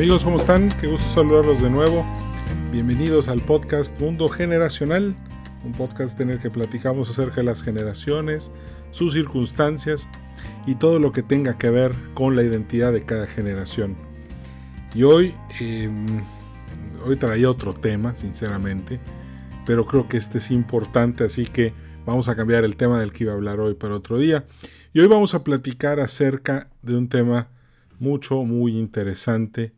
Amigos, ¿cómo están? Qué gusto saludarlos de nuevo. Bienvenidos al podcast Mundo Generacional, un podcast en el que platicamos acerca de las generaciones, sus circunstancias y todo lo que tenga que ver con la identidad de cada generación. Y hoy, em, hoy traía otro tema, sinceramente, pero creo que este es importante, así que vamos a cambiar el tema del que iba a hablar hoy para otro día. Y hoy vamos a platicar acerca de un tema mucho, muy interesante.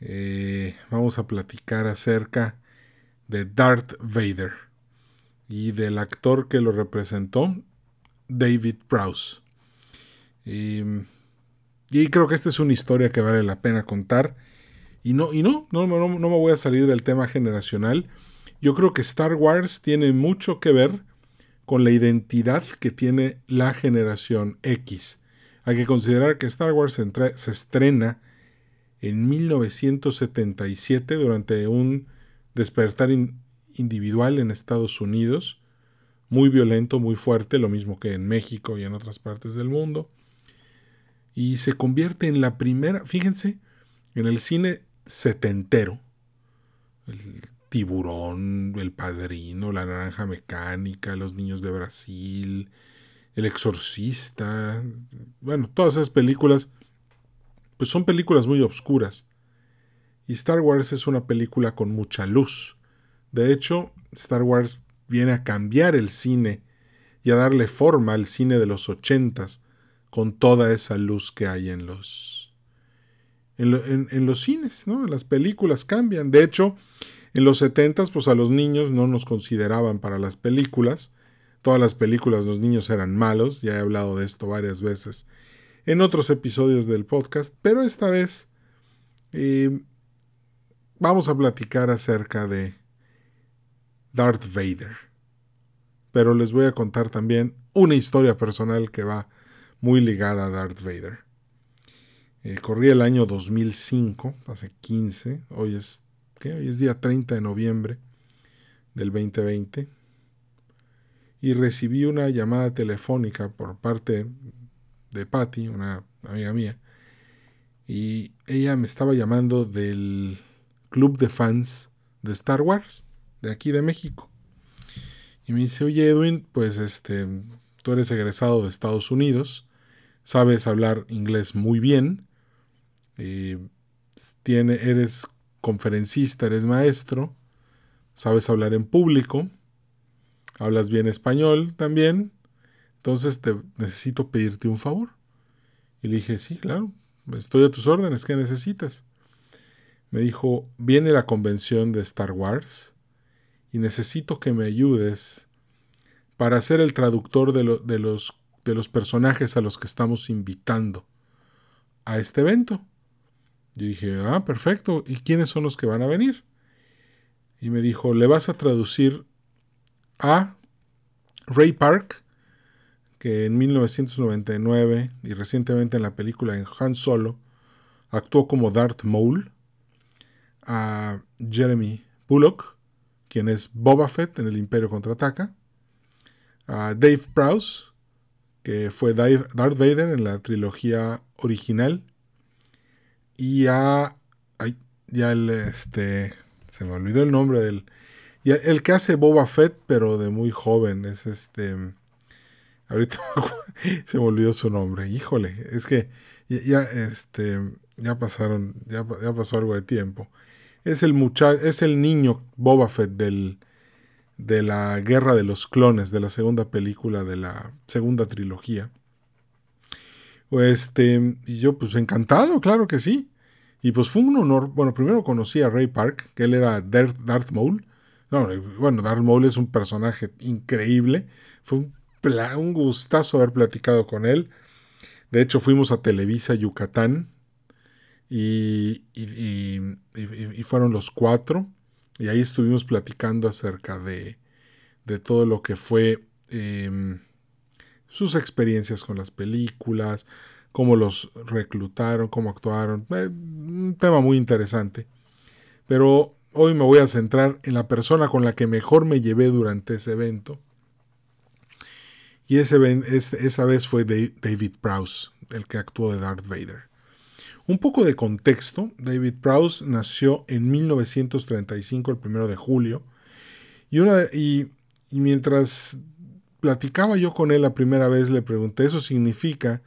Eh, vamos a platicar acerca de Darth Vader y del actor que lo representó, David Prowse. Y, creo que esta es una historia que vale la pena contar. Y no, y no, no me voy a salir del tema generacional. Yo creo que Star Wars tiene mucho que ver con la identidad que tiene la generación X. Hay que considerar que Star Wars se, estrena en 1977 durante un despertar individual en Estados Unidos, muy violento, muy fuerte, lo mismo que en México y en otras partes del mundo. Y se convierte en la primera, fíjense, en el cine setentero. El Tiburón, El Padrino, La Naranja Mecánica, Los Niños de Brasil, El Exorcista, bueno, todas esas películas, pues son películas muy obscuras. Y Star Wars es una película con mucha luz. De hecho, Star Wars viene a cambiar el cine y a darle forma al cine de los ochentas con toda esa luz que hay en los en, los cines, ¿no? Las películas cambian. De hecho, en los 70 pues a los niños no nos consideraban para las películas. Todas las películas los niños eran malos, ya he hablado de esto varias veces en otros episodios del podcast, pero esta vez eh, vamos a platicar acerca de Darth Vader. Pero les voy a contar también una historia personal que va muy ligada a Darth Vader. Eh, corría el año 2005, hace 15, hoy es Hoy es día 30 de noviembre del 2020. Y recibí una llamada telefónica por parte de Patty, una amiga mía. Y ella me estaba llamando del club de fans de Star Wars, de aquí de México. Y me dice, oye Edwin, pues este, tú eres egresado de Estados Unidos, sabes hablar inglés muy bien, eh, tiene, eres conferencista, eres maestro, sabes hablar en público, hablas bien español también, entonces te necesito pedirte un favor. Y le dije, sí, claro, estoy a tus órdenes, ¿qué necesitas? Me dijo, viene la convención de Star Wars y necesito que me ayudes para ser el traductor de, de, los, de los personajes a los que estamos invitando a este evento. Yo dije, ah, perfecto. ¿Y quiénes son los que van a venir? Y me dijo, le vas a traducir a Ray Park, que en 1999 y recientemente en la película en Han Solo actuó como Darth Maul, a Jeremy Bullock, quien es Boba Fett en el Imperio Contraataca, a Dave Prowse, que fue Darth Vader en la trilogía original, y ya, ya el, este, se me olvidó el nombre del, y el que hace Boba Fett, pero de muy joven, es este, ahorita se me olvidó su nombre, híjole, es que ya, este, ya pasaron, ya, ya pasó algo de tiempo. Es el muchacho, es el niño Boba Fett del, de la Guerra de los Clones, de la segunda película de la segunda trilogía. Este, y yo pues encantado, claro que sí. Y pues fue un honor, bueno, primero conocí a Ray Park, que él era Darth Maul. No, bueno, Darth Maul es un personaje increíble. Fue un, un gustazo haber platicado con él. De hecho, fuimos a Televisa Yucatán y, fueron los cuatro. Y ahí estuvimos platicando acerca de, de todo lo que fue em, sus experiencias con las películas, cómo los reclutaron, cómo actuaron. Eh, un tema muy interesante. Pero hoy me voy a centrar en la persona con la que mejor me llevé durante ese evento. Y esa vez fue David Prowse, el que actuó de Darth Vader. Un poco de contexto, David Prowse nació en 1935, el primero de julio, y, una, mientras platicaba yo con él la primera vez, le pregunté, ¿eso significa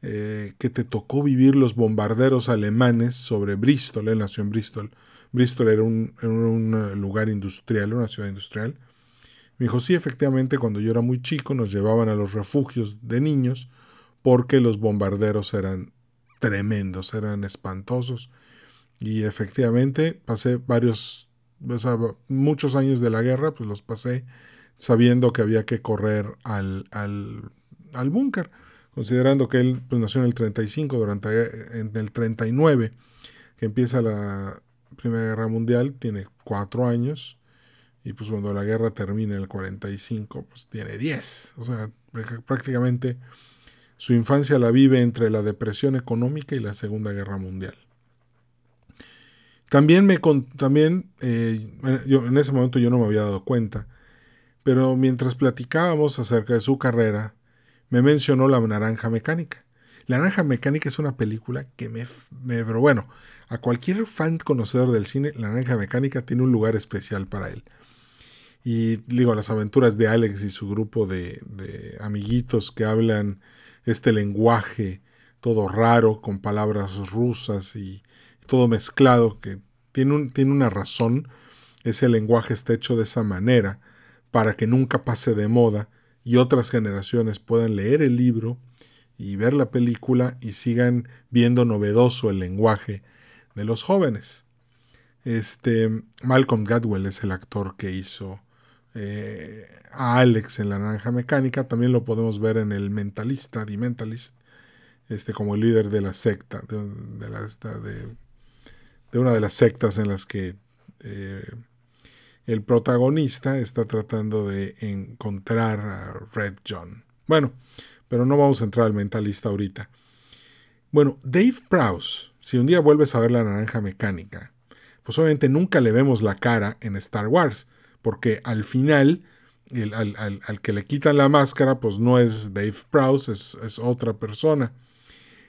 eh, que te tocó vivir los bombarderos alemanes sobre Bristol? Él nació en Bristol. Bristol era un, un lugar industrial, una ciudad industrial. Me dijo, sí, efectivamente, cuando yo era muy chico nos llevaban a los refugios de niños porque los bombarderos eran tremendos, eran espantosos. Y efectivamente pasé varios, muchos años de la guerra, pues los pasé sabiendo que había que correr al, al, al búnker, considerando que él pues, nació en el 35, durante en el 39, que empieza la Primera Guerra Mundial, tiene cuatro años, y pues cuando la guerra termina en el 45, pues tiene 10. O sea, prácticamente su infancia la vive entre la depresión económica y la Segunda Guerra Mundial. También me también eh, yo, en ese momento yo no me había dado cuenta, pero mientras platicábamos acerca de su carrera, me mencionó La Naranja Mecánica. La Naranja Mecánica es una película que me, me, Pero bueno, a cualquier fan conocedor del cine, La Naranja Mecánica tiene un lugar especial para él. Y digo, las aventuras de Alex y su grupo de, de amiguitos que hablan este lenguaje todo raro, con palabras rusas y todo mezclado, que tiene, un, tiene una razón. Ese lenguaje está hecho de esa manera para que nunca pase de moda y otras generaciones puedan leer el libro y ver la película y sigan viendo novedoso el lenguaje de los jóvenes. Este Malcolm Gadwell es el actor que hizo eh, a Alex en La Naranja Mecánica. También lo podemos ver en El Mentalista, The Mentalist, este, como el líder de la secta, de, una de las sectas en las que eh, el protagonista está tratando de encontrar a Red John. Bueno, pero no vamos a entrar al mentalista ahorita. Bueno, Dave Prowse, si un día vuelves a ver la naranja mecánica, pues obviamente nunca le vemos la cara en Star Wars, porque al final, al, que le quitan la máscara, pues no es Dave Prowse, es, es otra persona.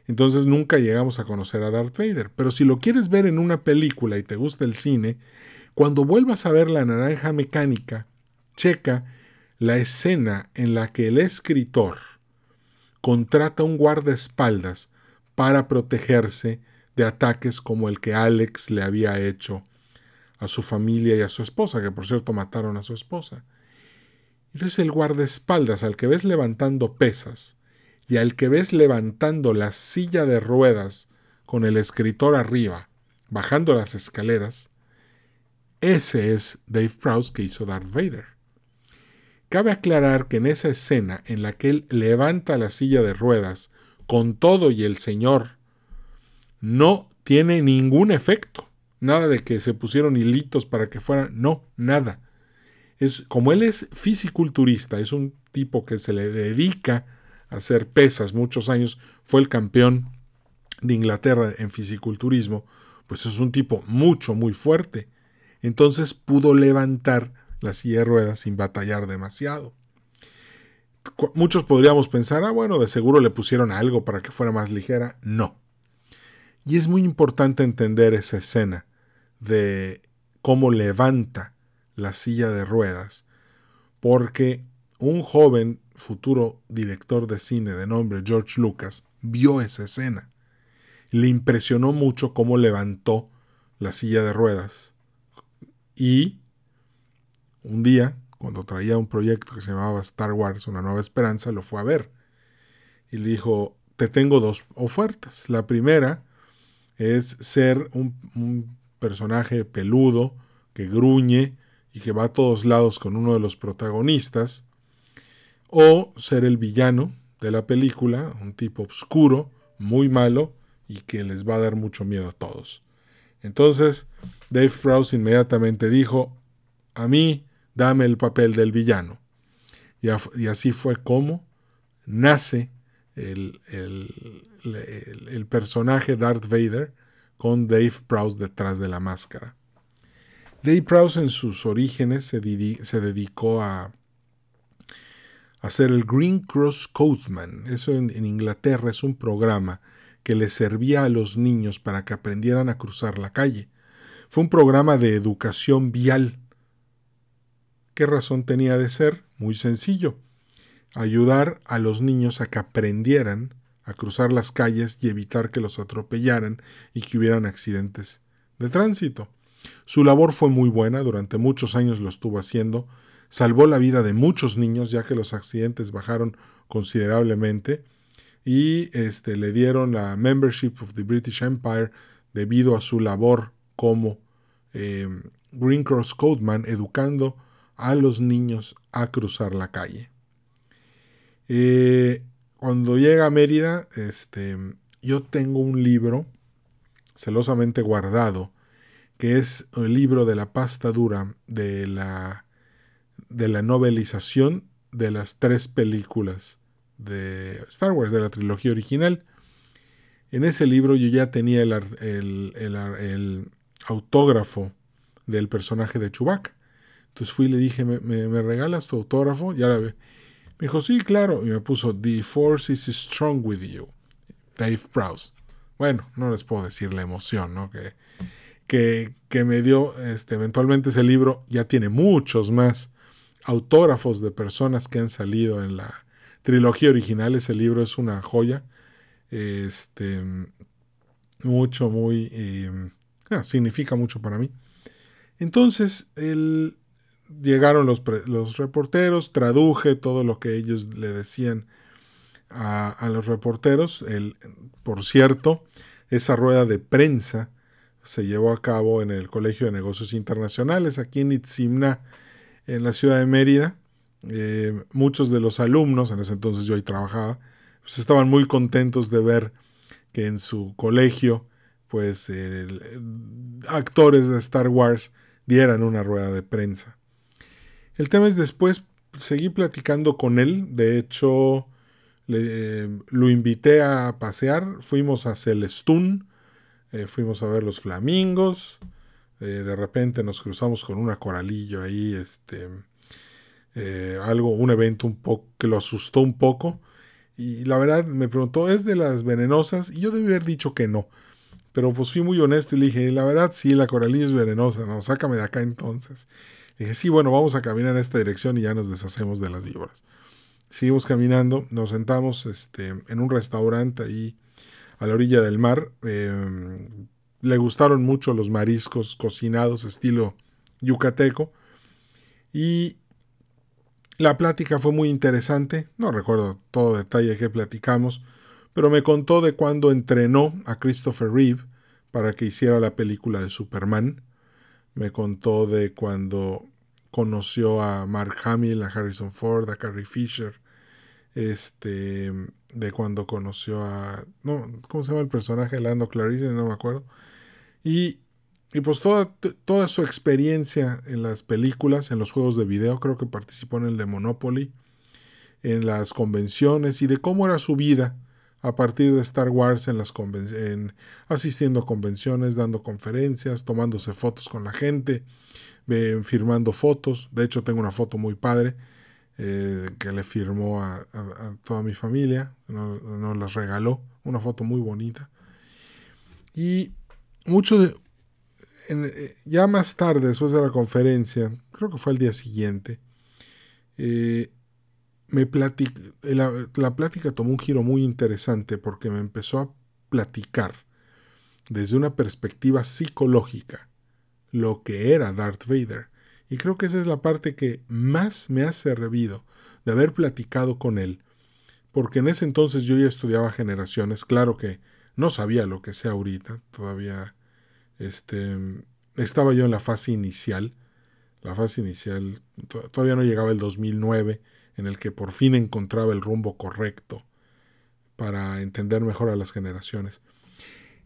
Entonces nunca llegamos a conocer a Darth Vader. Pero si lo quieres ver en una película y te gusta el cine, cuando vuelvas a ver la naranja mecánica, checa la escena en la que el escritor contrata un guardaespaldas para protegerse de ataques como el que Alex le había hecho a su familia y a su esposa, que por cierto mataron a su esposa. Entonces el guardaespaldas al que ves levantando pesas y al que ves levantando la silla de ruedas con el escritor arriba, bajando las escaleras, ese es Dave Prowse que hizo Darth Vader. Cabe aclarar que en esa escena en la que él levanta la silla de ruedas con todo y el señor, no tiene ningún efecto. Nada de que se pusieron hilitos para que fueran. No, nada. Es, como él es fisiculturista, es un tipo que se le dedica a hacer pesas muchos años, fue el campeón de Inglaterra en fisiculturismo, pues es un tipo mucho, muy fuerte entonces pudo levantar la silla de ruedas sin batallar demasiado. Muchos podríamos pensar, ah, bueno, de seguro le pusieron algo para que fuera más ligera. No. Y es muy importante entender esa escena de cómo levanta la silla de ruedas, porque un joven futuro director de cine de nombre George Lucas vio esa escena. Le impresionó mucho cómo levantó la silla de ruedas y un día, cuando traía un proyecto que se llamaba Star Wars, Una Nueva Esperanza, lo fue a ver. Y le dijo, te tengo dos ofertas. La primera es ser un, personaje peludo, que gruñe y que va a todos lados con uno de los protagonistas, o ser el villano de la película, un tipo oscuro, muy malo y que les va a dar mucho miedo a todos. Entonces, Dave Prowse inmediatamente dijo, a mí dame el papel del villano. Y, así fue como nace el, personaje Darth Vader con Dave Prowse detrás de la máscara. Dave Prowse en sus orígenes se, dedicó a hacer el Green Cross Codeman. Eso en, Inglaterra es un programa que les servía a los niños para que aprendieran a cruzar la calle. Fue un programa de educación vial. ¿Qué razón tenía de ser? Muy sencillo. Ayudar a los niños a que aprendieran a cruzar las calles y evitar que los atropellaran y que hubieran accidentes de tránsito. Su labor fue muy buena, durante muchos años lo estuvo haciendo, salvó la vida de muchos niños ya que los accidentes bajaron considerablemente y este, le dieron la Membership of the British Empire debido a su labor como eh, Green Cross Codeman educando a los niños a cruzar la calle. Eh, cuando llega a Mérida, este, yo tengo un libro celosamente guardado, que es el libro de la pasta dura de la, de la novelización de las tres películas de Star Wars, de la trilogía original. En ese libro yo ya tenía el, el, autógrafo del personaje de Chewbacca. Entonces fui y le dije, ¿me, me, regalas tu autógrafo? Ya la ve. Me dijo, sí, claro. Y me puso, The Force is strong with you. Dave Prowse. Bueno, no les puedo decir la emoción, ¿no? Que, que, que me dio este, eventualmente ese libro. Ya tiene muchos más autógrafos de personas que han salido en la trilogía original. Ese libro es una joya. Este, mucho, muy... Eh, ah, significa mucho para mí. Entonces, el, llegaron los, reporteros, traduje todo lo que ellos le decían a, los reporteros. El, por cierto, esa rueda de prensa se llevó a cabo en el Colegio de Negocios Internacionales, aquí en Itzimna, en la ciudad de Mérida. Eh, muchos de los alumnos, en ese entonces yo ahí trabajaba, pues estaban muy contentos de ver que en su colegio, pues actores de Star Wars dieran una rueda de prensa. El tema es después seguí platicando con él, de hecho le, lo invité a pasear, fuimos a Celestún, eh, fuimos a ver los flamingos, eh, de repente nos cruzamos con una coralillo ahí, este, eh, algo, un evento un poco que lo asustó un poco. Y la verdad me preguntó, ¿es de las venenosas? Y yo debí haber dicho que no. Pero pues fui muy honesto y le dije, la verdad sí, la coralillo es venenosa, no, sácame de acá entonces dije, sí, bueno, vamos a caminar en esta dirección y ya nos deshacemos de las víboras. Seguimos caminando, nos sentamos este, en un restaurante ahí a la orilla del mar. Em, le gustaron mucho los mariscos cocinados estilo yucateco. Y la plática fue muy interesante. No recuerdo todo detalle que platicamos, pero me contó de cuando entrenó a Christopher Reeve para que hiciera la película de Superman. Me contó de cuando conoció a Mark Hamill, a Harrison Ford, a Carrie Fisher, este, de cuando conoció a, no, ¿cómo se llama el personaje? Lando Clarice, no me acuerdo. Y, y pues toda, toda su experiencia en las películas, en los juegos de video, creo que participó en el de Monopoly, en las convenciones y de cómo era su vida a partir de Star Wars en las en, asistiendo a convenciones, dando conferencias, tomándose fotos con la gente, firmando fotos. De hecho, tengo una foto muy padre eh, que le firmó a, toda mi familia, nos, nos las regaló, una foto muy bonita. Y mucho eh, ya más tarde, después de la conferencia, creo que fue el día siguiente, eh, me la, plática tomó un giro muy interesante porque me empezó a platicar desde una perspectiva psicológica lo que era Darth Vader. Y creo que esa es la parte que más me ha servido de haber platicado con él, porque en ese entonces yo ya estudiaba generaciones, claro que no sabía lo que sé ahorita, todavía este, estaba yo en la fase inicial, la fase inicial, todavía no llegaba el 2009, en el que por fin encontraba el rumbo correcto para entender mejor a las generaciones.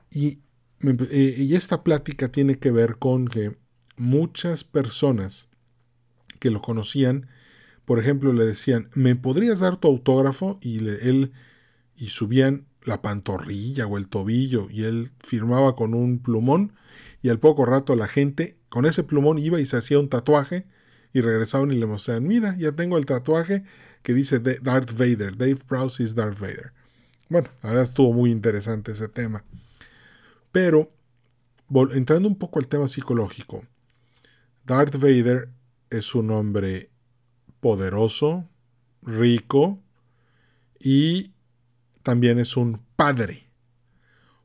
Y eh, y esta plática tiene que ver con que muchas personas que lo conocían, por ejemplo, le decían, ¿me podrías dar tu autógrafo? Y él, y subían la pantorrilla o el tobillo, y él firmaba con un plumón, y al poco rato la gente con ese plumón iba y se hacía un tatuaje, y regresaban y le mostraban, mira, ya tengo el tatuaje que dice Darth Vader, Dave Prowse is Darth Vader. Bueno, ahora estuvo muy interesante ese tema. Pero, entrando un poco al tema psicológico, Darth Vader es un hombre poderoso, rico y también es un padre.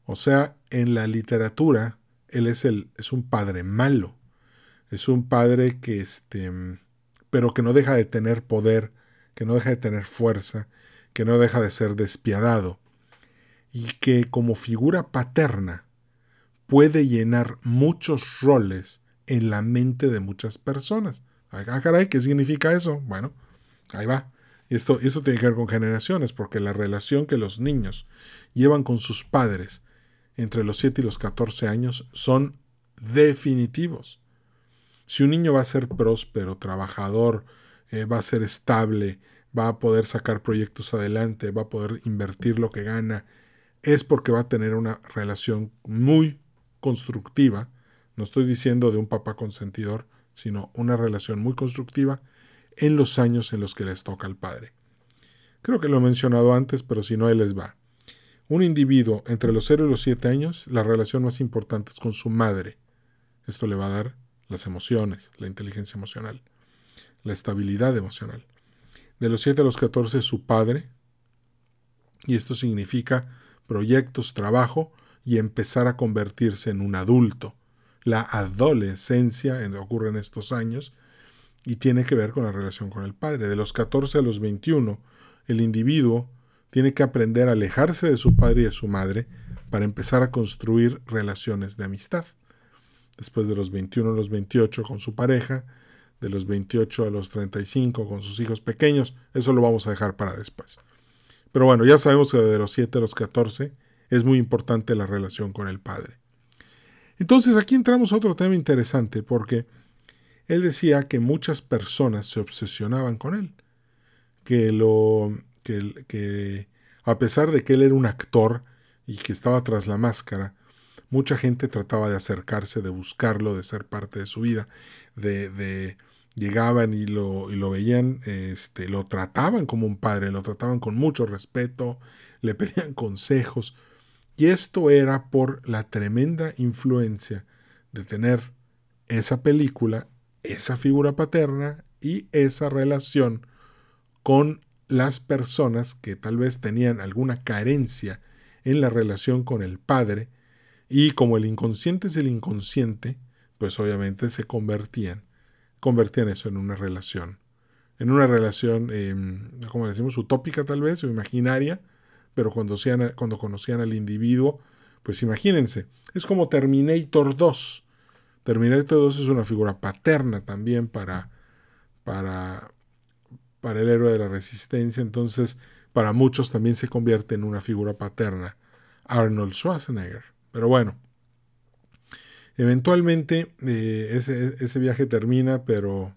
O sea, en la literatura, él es, el, es un padre malo. Es un padre que, este, pero que no deja de tener poder, que no deja de tener fuerza, que no deja de ser despiadado. Y que como figura paterna puede llenar muchos roles en la mente de muchas personas. Ah, caray, ¿qué significa eso? Bueno, ahí va. Esto, esto tiene que ver con generaciones, porque la relación que los niños llevan con sus padres entre los 7 y los 14 años son definitivos. Si un niño va a ser próspero, trabajador, eh, va a ser estable, va a poder sacar proyectos adelante, va a poder invertir lo que gana, es porque va a tener una relación muy constructiva. No estoy diciendo de un papá consentidor, sino una relación muy constructiva en los años en los que les toca al padre. Creo que lo he mencionado antes, pero si no, él les va. Un individuo entre los 0 y los 7 años, la relación más importante es con su madre. Esto le va a dar las emociones, la inteligencia emocional, la estabilidad emocional. De los 7 a los 14 su padre, y esto significa proyectos, trabajo y empezar a convertirse en un adulto. La adolescencia ocurre en estos años y tiene que ver con la relación con el padre. De los 14 a los 21, el individuo tiene que aprender a alejarse de su padre y de su madre para empezar a construir relaciones de amistad. Después de los 21 a los 28 con su pareja, de los 28 a los 35 con sus hijos pequeños, eso lo vamos a dejar para después. Pero bueno, ya sabemos que de los 7 a los 14 es muy importante la relación con el padre. Entonces aquí entramos a otro tema interesante porque él decía que muchas personas se obsesionaban con él, que lo que, a pesar de que él era un actor y que estaba tras la máscara, mucha gente trataba de acercarse, de buscarlo, de ser parte de su vida, de, llegaban y lo, y lo veían, este, lo trataban como un padre, lo trataban con mucho respeto, le pedían consejos. Y esto era por la tremenda influencia de tener esa película, esa figura paterna y esa relación con las personas que tal vez tenían alguna carencia en la relación con el padre y como el inconsciente es el inconsciente, pues obviamente se convertían, convertían eso en una relación, en una relación, em, como decimos, utópica tal vez o imaginaria, pero cuando, sean, cuando conocían al individuo, pues imagínense, es como Terminator 2. Terminator 2 es una figura paterna también para, para, para el héroe de la resistencia, entonces para muchos también se convierte en una figura paterna, Arnold Schwarzenegger. Pero bueno, eventualmente eh, ese, viaje termina, pero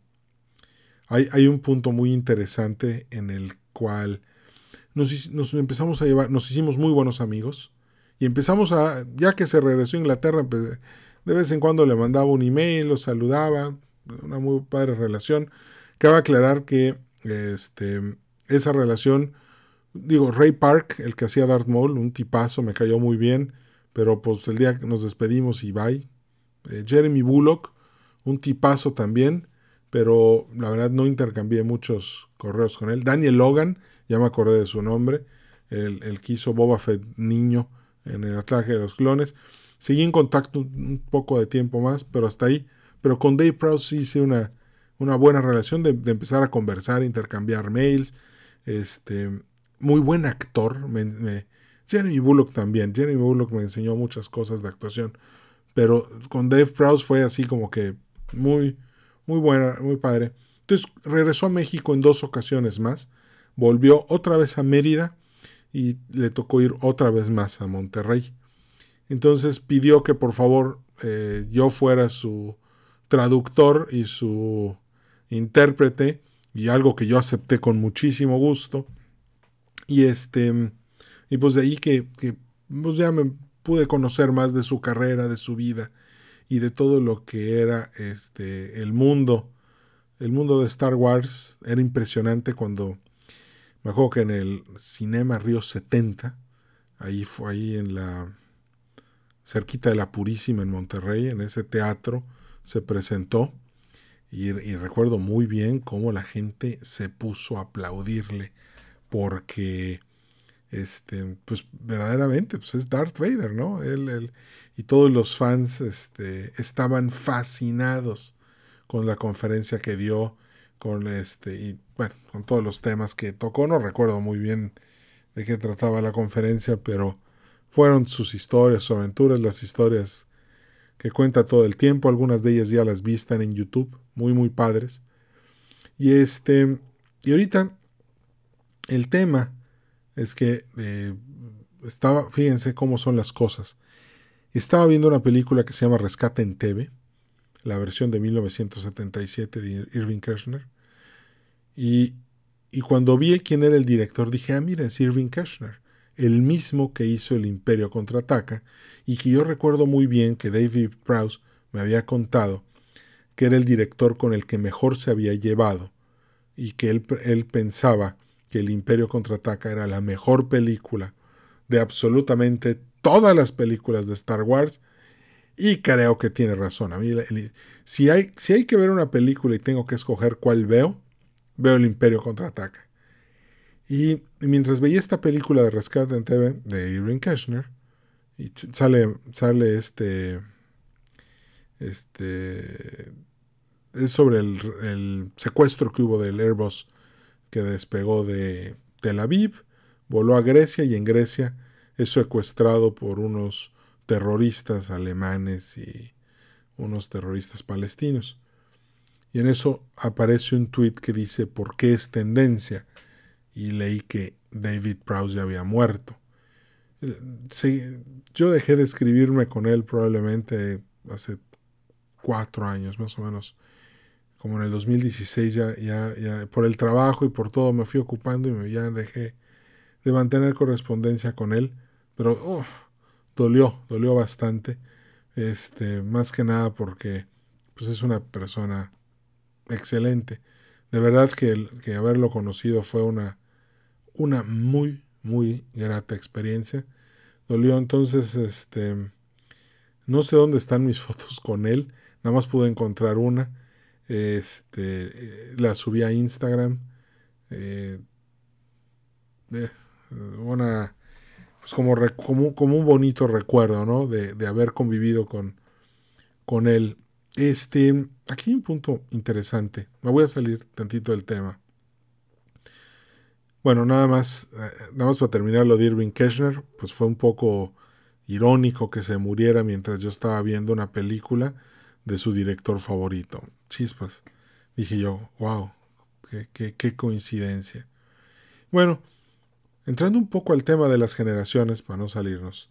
hay, hay, un punto muy interesante en el cual nos, nos, empezamos a llevar, nos hicimos muy buenos amigos y empezamos a, ya que se regresó a Inglaterra, de vez en cuando le mandaba un email, lo saludaba, una muy padre relación. Cabe aclarar que este, esa relación, digo, Ray Park, el que hacía Darth Maul, un tipazo, me cayó muy bien, pero pues el día que nos despedimos y bye. Eh, Jeremy Bullock, un tipazo también, pero la verdad no intercambié muchos correos con él. Daniel Logan, ya me acordé de su nombre, el, el que hizo Boba Fett niño en el ataque de los clones. Seguí en contacto un poco de tiempo más, pero hasta ahí. Pero con Dave Prowse hice una, una buena relación de, empezar a conversar, intercambiar mails. Este, muy buen actor. Me, Jeremy Bullock también. Jeremy Bullock me enseñó muchas cosas de actuación. Pero con Dave Prowse fue así como que muy, muy buena, muy padre. Entonces regresó a México en dos ocasiones más. Volvió otra vez a Mérida y le tocó ir otra vez más a Monterrey. Entonces pidió que por favor eh, yo fuera su traductor y su intérprete y algo que yo acepté con muchísimo gusto. Y este y pues de ahí que, que pues ya me pude conocer más de su carrera, de su vida y de todo lo que era este el mundo el mundo de Star Wars. Era impresionante cuando me acuerdo que en el Cinema Río 70 Ahí fue ahí en la cerquita de la Purísima en Monterrey, en ese teatro se presentó. Y, recuerdo muy bien cómo la gente se puso a aplaudirle porque este pues verdaderamente pues es Darth Vader, ¿no? Él, y todos los fans este, estaban fascinados con la conferencia que dio con este y bueno, con todos los temas que tocó, no recuerdo muy bien de qué trataba la conferencia, pero fueron sus historias, sus aventuras, las historias que cuenta todo el tiempo. Algunas de ellas ya las vi en YouTube, muy, muy padres. Y este, y ahorita el tema es que eh, estaba, fíjense cómo son las cosas. Estaba viendo una película que se llama Rescate en TV, la versión de 1977 de Irving Kirchner. Y, y cuando vi quién era el director, dije, ah, mira, es Irving Kirchner el mismo que hizo el Imperio contraataca, y que yo recuerdo muy bien que David Prowse me había contado que era el director con el que mejor se había llevado, y que él, él pensaba que el Imperio contraataca era la mejor película de absolutamente todas las películas de Star Wars, y creo que tiene razón. A mí, si, hay, si hay que ver una película y tengo que escoger cuál veo, veo el Imperio contraataca. Y, mientras veía esta película de Rescate en TV de Irving Keshner, y sale, sale este, este, es sobre el, el, secuestro que hubo del Airbus que despegó de Tel Aviv, voló a Grecia y en Grecia es secuestrado por unos terroristas alemanes y unos terroristas palestinos. Y en eso aparece un tuit que dice, ¿por qué es tendencia? y leí que David Prowse ya había muerto. yo dejé de escribirme con él probablemente hace cuatro años más o menos. Como en el 2016 ya, ya, ya por el trabajo y por todo me fui ocupando y me, ya dejé de mantener correspondencia con él. Pero dolió, dolió bastante. Este, más que nada porque pues es una persona excelente. De verdad que, que haberlo conocido fue una, una muy, muy grata experiencia. Dolió entonces, este, no sé dónde están mis fotos con él, nada más pude encontrar una. Este, la subí a Instagram. Eh, eh, una, pues como, como, como, un bonito recuerdo, ¿no? De, de haber convivido con, con él. Este, aquí hay un punto interesante. Me voy a salir tantito del tema. Bueno, nada más, eh, nada más para terminar lo de Irving Keshner, pues fue un poco irónico que se muriera mientras yo estaba viendo una película de su director favorito. Chispas. Dije yo, wow, qué, qué coincidencia. Bueno, entrando un poco al tema de las generaciones, para no salirnos.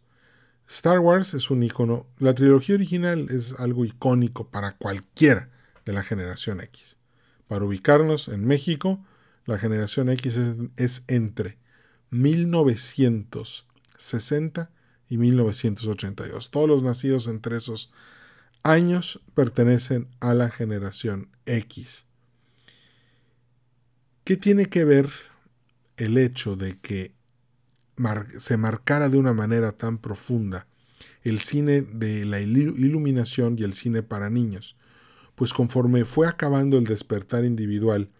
Star Wars es un icono, la trilogía original es algo icónico para cualquiera de la generación X. Para ubicarnos en México, la generación X es, entre 1960 y 1982. Todos los nacidos entre esos años pertenecen a la generación X. ¿Qué tiene que ver el hecho de que se marcara de una manera tan profunda el cine de la iluminación y el cine para niños? Pues conforme fue acabando el despertar individual,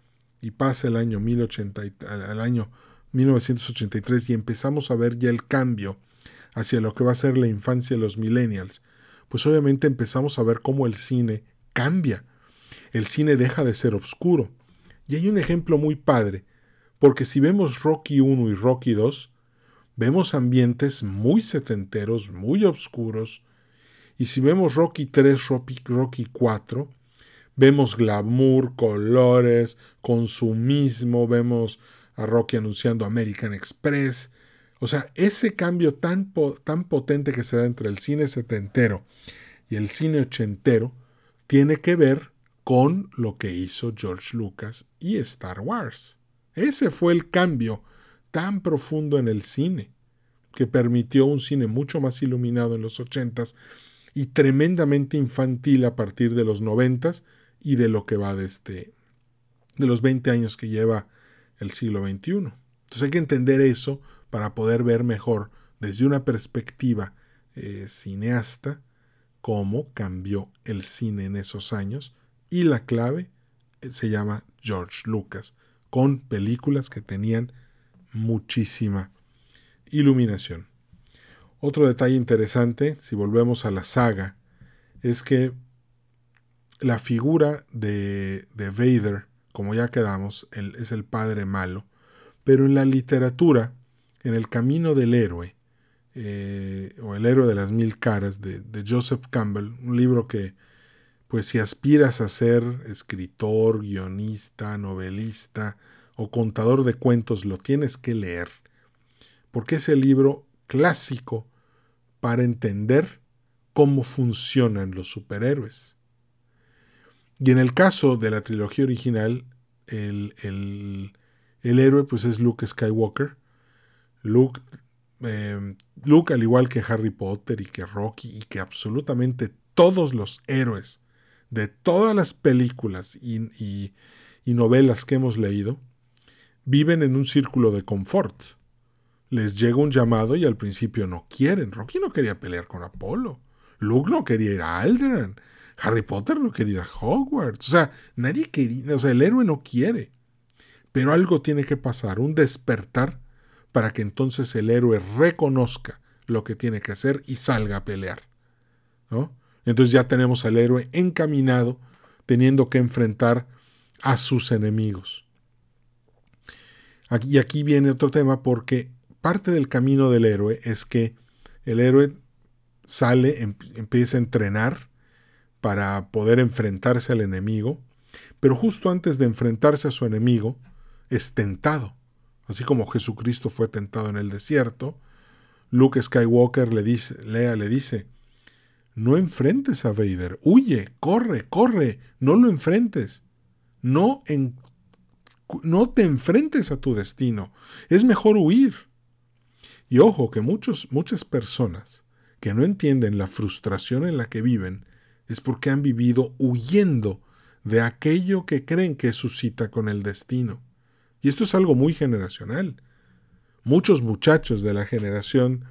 y pasa el año, 1080, el año 1983 y empezamos a ver ya el cambio hacia lo que va a ser la infancia de los millennials, pues obviamente empezamos a ver cómo el cine cambia. El cine deja de ser oscuro. Y hay un ejemplo muy padre, porque si vemos Rocky 1 y Rocky 2, vemos ambientes muy setenteros, muy oscuros, y si vemos Rocky 3, Rocky, Rocky 4, Vemos glamour, colores, consumismo, vemos a Rocky anunciando American Express. O sea, ese cambio tan, tan potente que se da entre el cine setentero y el cine ochentero tiene que ver con lo que hizo George Lucas y Star Wars. Ese fue el cambio tan profundo en el cine que permitió un cine mucho más iluminado en los ochentas y tremendamente infantil a partir de los noventas y de lo que va de, este, de los 20 años que lleva el siglo XXI. Entonces hay que entender eso para poder ver mejor desde una perspectiva eh, cineasta, cómo cambió el cine en esos años y la clave eh, se llama George Lucas, con películas que tenían muchísima iluminación. Otro detalle interesante, si volvemos a la saga, es que la figura de, de Vader, como ya quedamos, es el padre malo, pero en la literatura, en el camino del héroe, eh, o El héroe de las mil caras, de, de Joseph Campbell, un libro que, pues si aspiras a ser escritor, guionista, novelista o contador de cuentos, lo tienes que leer, porque es el libro clásico para entender cómo funcionan los superhéroes. Y en el caso de la trilogía original, el, héroe pues es Luke Skywalker. Luke, eh, Luke, al igual que Harry Potter y que Rocky y que absolutamente todos los héroes de todas las películas y, y novelas que hemos leído, viven en un círculo de confort. Les llega un llamado y al principio no quieren. Rocky no quería pelear con Apolo. Luke no quería ir a Alderaan. Harry Potter no quería ir a Hogwarts. O sea, nadie quería, o sea, el héroe no quiere. Pero algo tiene que pasar, un despertar, para que entonces el héroe reconozca lo que tiene que hacer y salga a pelear. ¿no? Entonces ya tenemos al héroe encaminado, teniendo que enfrentar a sus enemigos. y aquí viene otro tema porque parte del camino del héroe es que el héroe sale, em, empieza a entrenar para poder enfrentarse al enemigo, pero justo antes de enfrentarse a su enemigo, es tentado. Así como Jesucristo fue tentado en el desierto, Luke Skywalker le dice, le dice, no enfrentes a Vader, huye, corre, corre, no lo enfrentes. No, en, no te enfrentes a tu destino, es mejor huir. Y ojo que muchos, muchas personas que no entienden la frustración en la que viven es porque han vivido huyendo de aquello que creen que es su cita con el destino. Y esto es algo muy generacional. Muchos muchachos de la generación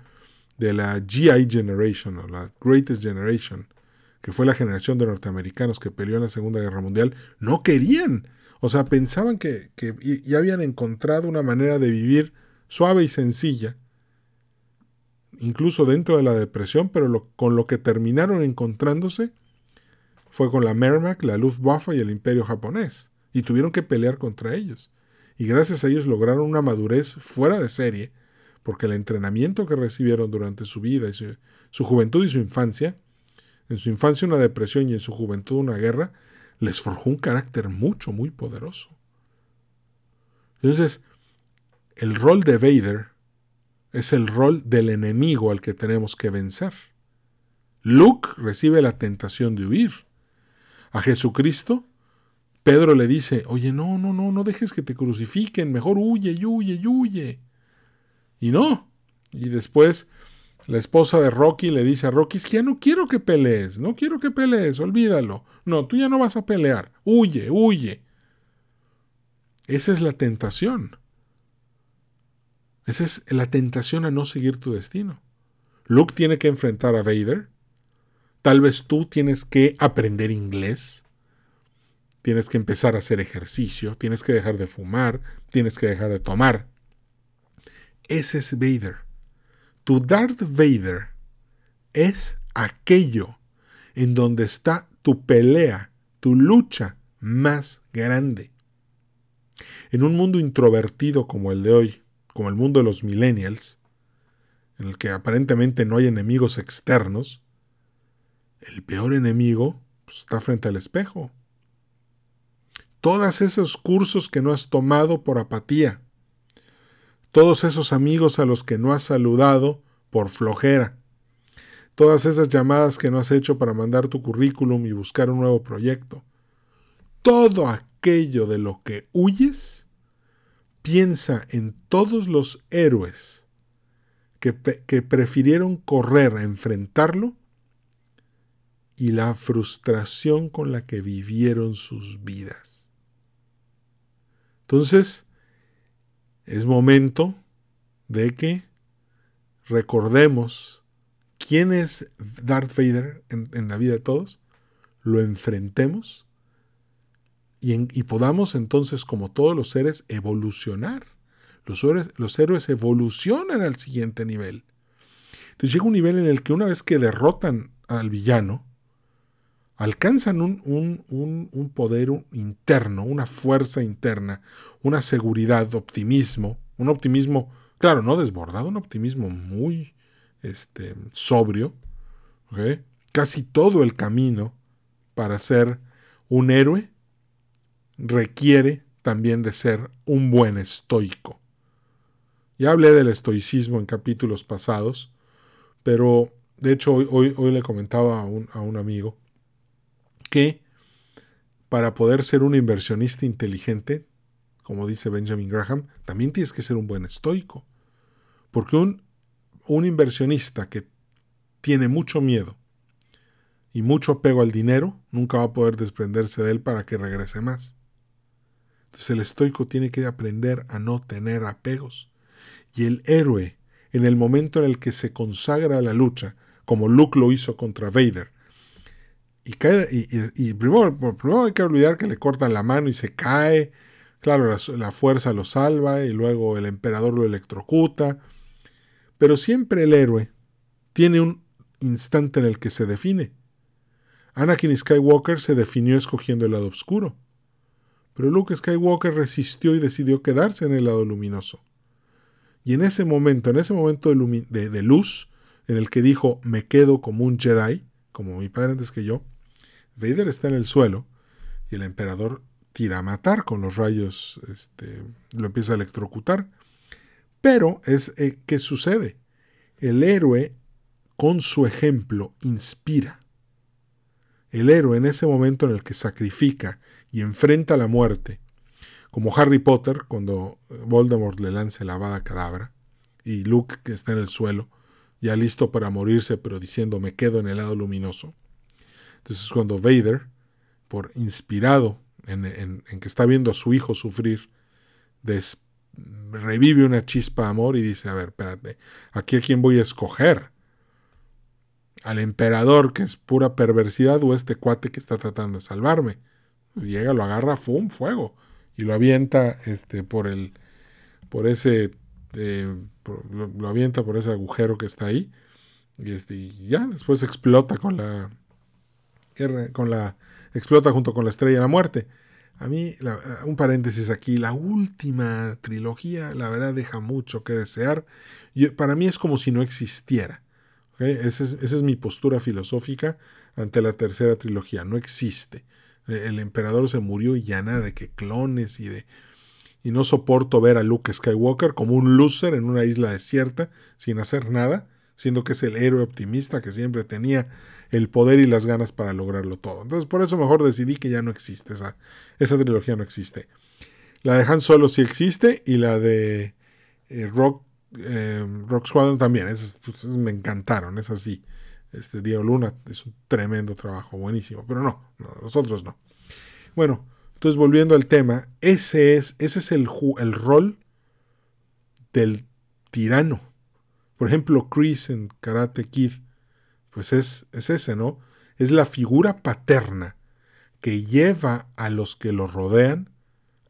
de la GI Generation o la Greatest Generation, que fue la generación de norteamericanos que peleó en la Segunda Guerra Mundial, no querían. O sea, pensaban que, ya habían encontrado una manera de vivir suave y sencilla, incluso dentro de la depresión, pero con lo que terminaron encontrándose fue con la Merrimack, la Luftwaffe y el Imperio japonés, y tuvieron que pelear contra ellos. Y gracias a ellos lograron una madurez fuera de serie, porque el entrenamiento que recibieron durante su vida su, su juventud y su infancia, en su infancia una depresión y en su juventud una guerra, les forjó un carácter mucho, muy poderoso. Entonces, el rol de Vader es el rol del enemigo al que tenemos que vencer. Luke recibe la tentación de huir. A Jesucristo, Pedro le dice, oye, no, no, no, no dejes que te crucifiquen, mejor huye, huye, huye. Y no. Y después la esposa de Rocky le dice a Rocky, es que ya no quiero que pelees, no quiero que pelees, olvídalo. No, tú ya no vas a pelear, huye, huye. Esa es la tentación. Esa es la tentación a no seguir tu destino. Luke tiene que enfrentar a Vader. Tal vez tú tienes que aprender inglés. Tienes que empezar a hacer ejercicio. Tienes que dejar de fumar. Tienes que dejar de tomar. Ese es Vader. Tu Darth Vader es aquello en donde está tu pelea, tu lucha más grande. En un mundo introvertido como el de hoy, como el mundo de los millennials, en el que aparentemente no hay enemigos externos, el peor enemigo pues, está frente al espejo. Todos esos cursos que no has tomado por apatía, todos esos amigos a los que no has saludado por flojera, todas esas llamadas que no has hecho para mandar tu currículum y buscar un nuevo proyecto, todo aquello de lo que huyes piensa en todos los héroes que, que, prefirieron correr a enfrentarlo y la frustración con la que vivieron sus vidas. Entonces, es momento de que recordemos quién es Darth Vader en, la vida de todos, lo enfrentemos y, podamos entonces, como todos los seres, evolucionar. Los, los héroes evolucionan al siguiente nivel. Entonces llega un nivel en el que una vez que derrotan al villano, alcanzan un, un, poder interno, una fuerza interna, una seguridad, optimismo, un optimismo, claro, no desbordado, un optimismo muy este, sobrio, casi todo el camino para ser un héroe requiere también de ser un buen estoico. Ya hablé del estoicismo en capítulos pasados, pero de hecho hoy, hoy, le comentaba a un, a un amigo que para poder ser un inversionista inteligente, como dice Benjamin Graham, también tienes que ser un buen estoico. Porque un, un inversionista que tiene mucho miedo y mucho apego al dinero, nunca va a poder desprenderse de él para que regrese más. Entonces el estoico tiene que aprender a no tener apegos. Y el héroe, en el momento en el que se consagra a la lucha, como Luke lo hizo contra Vader, y, cae, y, primero, primero, hay que olvidar que le cortan la mano y se cae, claro, la, fuerza lo salva y luego el emperador lo electrocuta, pero siempre el héroe tiene un instante en el que se define. Anakin Skywalker se definió escogiendo el lado oscuro, pero Luke Skywalker resistió y decidió quedarse en el lado luminoso. Y en ese momento, en ese momento de, luz, en el que dijo, me quedo como un Jedi, como mi padre antes que yo, Vader está en el suelo y el emperador tira a matar con los rayos, este, lo empieza a electrocutar. Pero es eh, ¿qué sucede? El héroe con su ejemplo inspira. El héroe en ese momento en el que sacrifica y enfrenta la muerte, como Harry Potter cuando Voldemort le lanza la vada cadabra y Luke que está en el suelo, ya listo para morirse, pero diciendo me quedo en el lado luminoso. Entonces cuando Vader, por inspirado en, que está viendo a su hijo sufrir, revive una chispa de amor y dice, a ver, espérate, aquí a quién voy a escoger. Al emperador, que es pura perversidad, o este cuate que está tratando de salvarme. Llega, lo agarra, ¡fum! fuego. Y lo avienta este, por el. por ese. Eh, lo, avienta por ese agujero que está ahí. Y, este, y ya, después explota con la con la explota junto con la estrella de la muerte. A mí, un paréntesis aquí, la última trilogía, la verdad, deja mucho que desear. para mí es como si no existiera. Esa, es, mi postura filosófica ante la tercera trilogía. No existe. E, el emperador se murió y ya nada de que clones y de... Y no soporto ver a Luke Skywalker como un loser en una isla desierta sin hacer nada, siendo que es el héroe optimista que siempre tenía el poder y las ganas para lograrlo todo. Entonces por eso mejor decidí que ya no existe, esa, esa trilogía no existe. La de Han Solo sí existe y la de eh, Rock, eh, Rock Squadron también, esas, pues, me encantaron, es así. Este Diego Luna es un tremendo trabajo, buenísimo, pero no, no los otros no. Bueno, entonces volviendo al tema, ese es, ese es el, el rol del tirano. Por ejemplo, Chris en Karate Kid pues es, es ese, ¿no? Es la figura paterna que lleva a los que lo rodean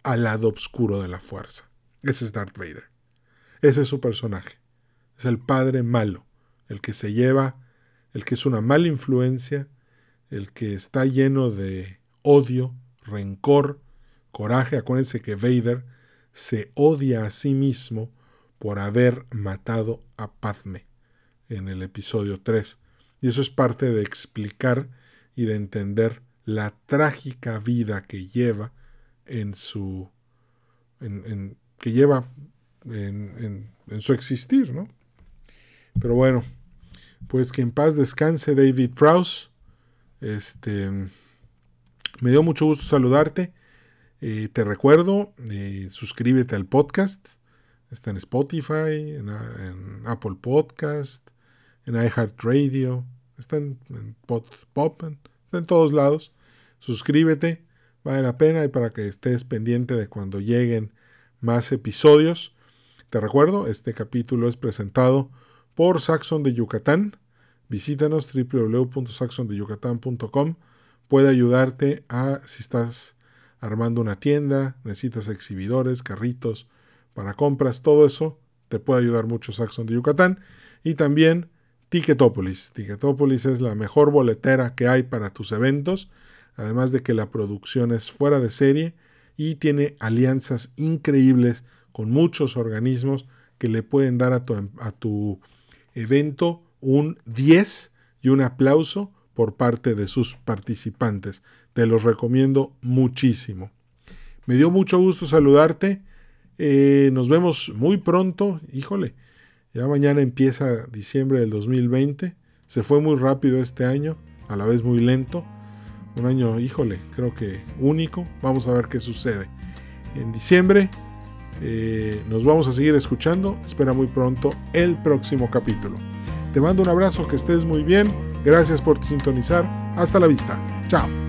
al lado oscuro de la fuerza. Ese es Darth Vader. Ese es su personaje. Es el padre malo, el que se lleva, el que es una mala influencia, el que está lleno de odio, rencor, coraje. Acuérdense que Vader se odia a sí mismo por haber matado a Padme en el episodio 3. Y eso es parte de explicar y de entender la trágica vida que lleva en su. Que lleva en, en, su existir, ¿no? Pero bueno, pues que en paz descanse David Prowse. Este. Me dio mucho gusto saludarte. Eh, te recuerdo, eh, suscríbete al podcast. Está en Spotify, en, en Apple Podcast, en iHeartRadio, está en, Pop, está en todos lados. Suscríbete, vale la pena y para que estés pendiente de cuando lleguen más episodios. Te recuerdo, este capítulo es presentado por Saxon de Yucatán. Visítanos www.saxondeyucatán.com. Puede ayudarte a si estás armando una tienda, necesitas exhibidores, carritos para compras, todo eso te puede ayudar mucho Saxon de Yucatán. Y también Ticketopolis. Ticketopolis es la mejor boletera que hay para tus eventos, además de que la producción es fuera de serie y tiene alianzas increíbles con muchos organismos que le pueden dar a tu, a tu evento un 10 y un aplauso por parte de sus participantes. Te los recomiendo muchísimo. Me dio mucho gusto saludarte. Eh, nos vemos muy pronto. Híjole, ya mañana empieza diciembre del 2020. Se fue muy rápido este año, a la vez muy lento. Un año, híjole, creo que único. Vamos a ver qué sucede. En diciembre eh, nos vamos a seguir escuchando. Espera muy pronto el próximo capítulo. Te mando un abrazo, que estés muy bien. Gracias por sintonizar. Hasta la vista. Chao.